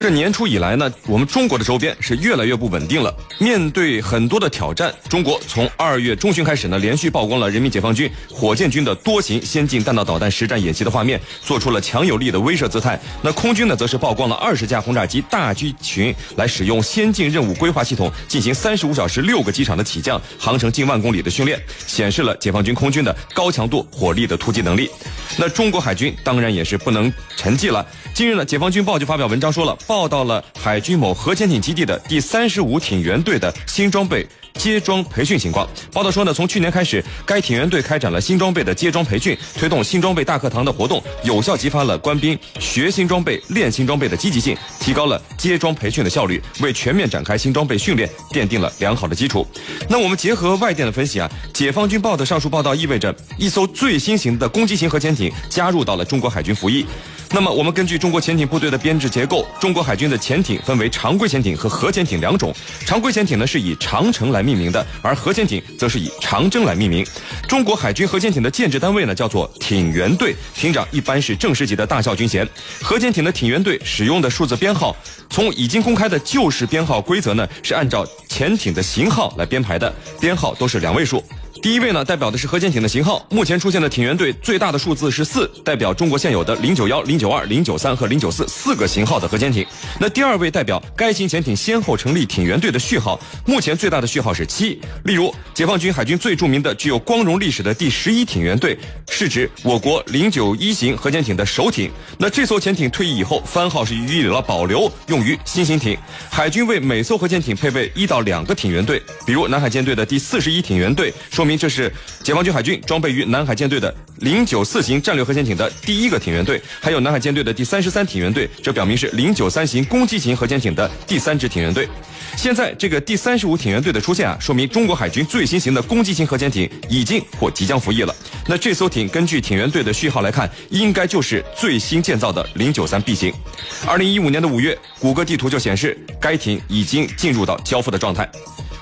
这年初以来呢，我们中国的周边是越来越不稳定了。面对很多的挑战，中国从二月中旬开始呢，连续曝光了人民解放军火箭军的多型先进弹道导弹实战演习的画面，做出了强有力的威慑姿态。那空军呢，则是曝光了二十架轰炸机大机群来使用先进任务规划系统进行三十五小时六个机场的起降，航程近万公里的训练，显示了解放军空军的高强度火力的突击能力。那中国海军当然也是不能沉寂了。近日呢，解放军报就发表文章说了。报道了海军某核潜艇基地的第三十五艇员队的新装备接装培训情况。报道说呢，从去年开始，该艇员队开展了新装备的接装培训，推动新装备大课堂的活动，有效激发了官兵学新装备、练新装备的积极性，提高了接装培训的效率，为全面展开新装备训练奠定了良好的基础。那我们结合外电的分析啊，解放军报的上述报道意味着一艘最新型的攻击型核潜艇加入到了中国海军服役。那么，我们根据中国潜艇部队的编制结构，中国海军的潜艇分为常规潜艇和核潜艇两种。常规潜艇呢是以长城来命名的，而核潜艇则是以长征来命名。中国海军核潜艇的建制单位呢叫做艇员队，艇长一般是正式级的大校军衔。核潜艇的艇员队使用的数字编号，从已经公开的旧式编号规则呢是按照潜艇的型号来编排的，编号都是两位数。第一位呢，代表的是核潜艇的型号。目前出现的艇员队最大的数字是四，代表中国现有的零九幺、零九二、零九三和零九四四个型号的核潜艇。那第二位代表该型潜艇先后成立艇员队的序号，目前最大的序号是七。例如，解放军海军最著名的、具有光荣历史的第十一艇员队，是指我国零九一型核潜艇的首艇。那这艘潜艇退役以后，番号是予以了保留，用于新型艇。海军为每艘核潜艇配备一到两个艇员队，比如南海舰队的第四十一艇员队，说。明这是解放军海军装备于南海舰队的零九四型战略核潜艇的第一个艇员队，还有南海舰队的第三十三艇员队，这表明是零九三型攻击型核潜艇的第三支艇员队。现在这个第三十五艇员队的出现啊，说明中国海军最新型的攻击型核潜艇已经或即将服役了。那这艘艇根据艇员队的序号来看，应该就是最新建造的零九三 B 型。二零一五年的五月，谷歌地图就显示该艇已经进入到交付的状态。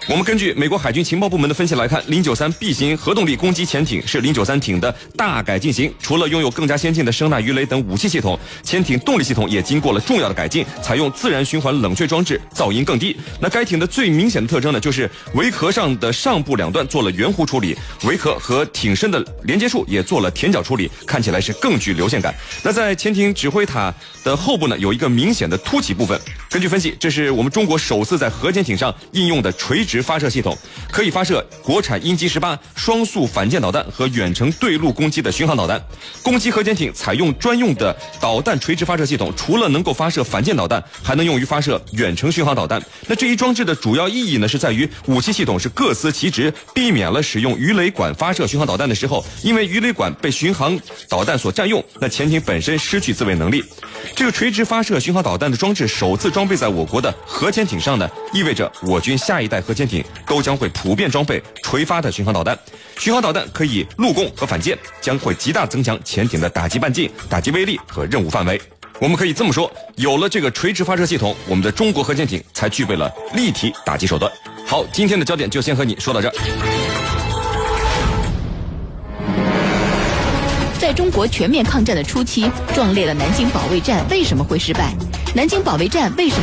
我们根据美国海军情报部门的分析来看，零九三 B 型核动力攻击潜艇是零九三艇的大改进型。除了拥有更加先进的声呐鱼雷等武器系统，潜艇动力系统也经过了重要的改进，采用自然循环冷却装置，噪音更低。那该艇的最明显的特征呢，就是围壳上的上部两段做了圆弧处理，围壳和艇身的连接处也做了填角处理，看起来是更具流线感。那在潜艇指挥塔的后部呢，有一个明显的凸起部分。根据分析，这是我们中国首次在核潜艇上应用的垂直。发射系统可以发射国产鹰击十八双速反舰导弹和远程对陆攻击的巡航导弹。攻击核潜艇采用专用的导弹垂直发射系统，除了能够发射反舰导弹，还能用于发射远程巡航导弹。那这一装置的主要意义呢，是在于武器系统是各司其职，避免了使用鱼雷管发射巡航导弹的时候，因为鱼雷管被巡航导弹所占用，那潜艇本身失去自卫能力。这个垂直发射巡航导弹的装置首次装备在我国的核潜艇上呢，意味着我军下一代核潜。艇都将会普遍装备垂发的巡航导弹，巡航导弹可以陆攻和反舰，将会极大增强潜艇的打击半径、打击威力和任务范围。我们可以这么说，有了这个垂直发射系统，我们的中国核潜艇才具备了立体打击手段。好，今天的焦点就先和你说到这。在中国全面抗战的初期，壮烈的南京保卫战为什么会失败？南京保卫战为什么？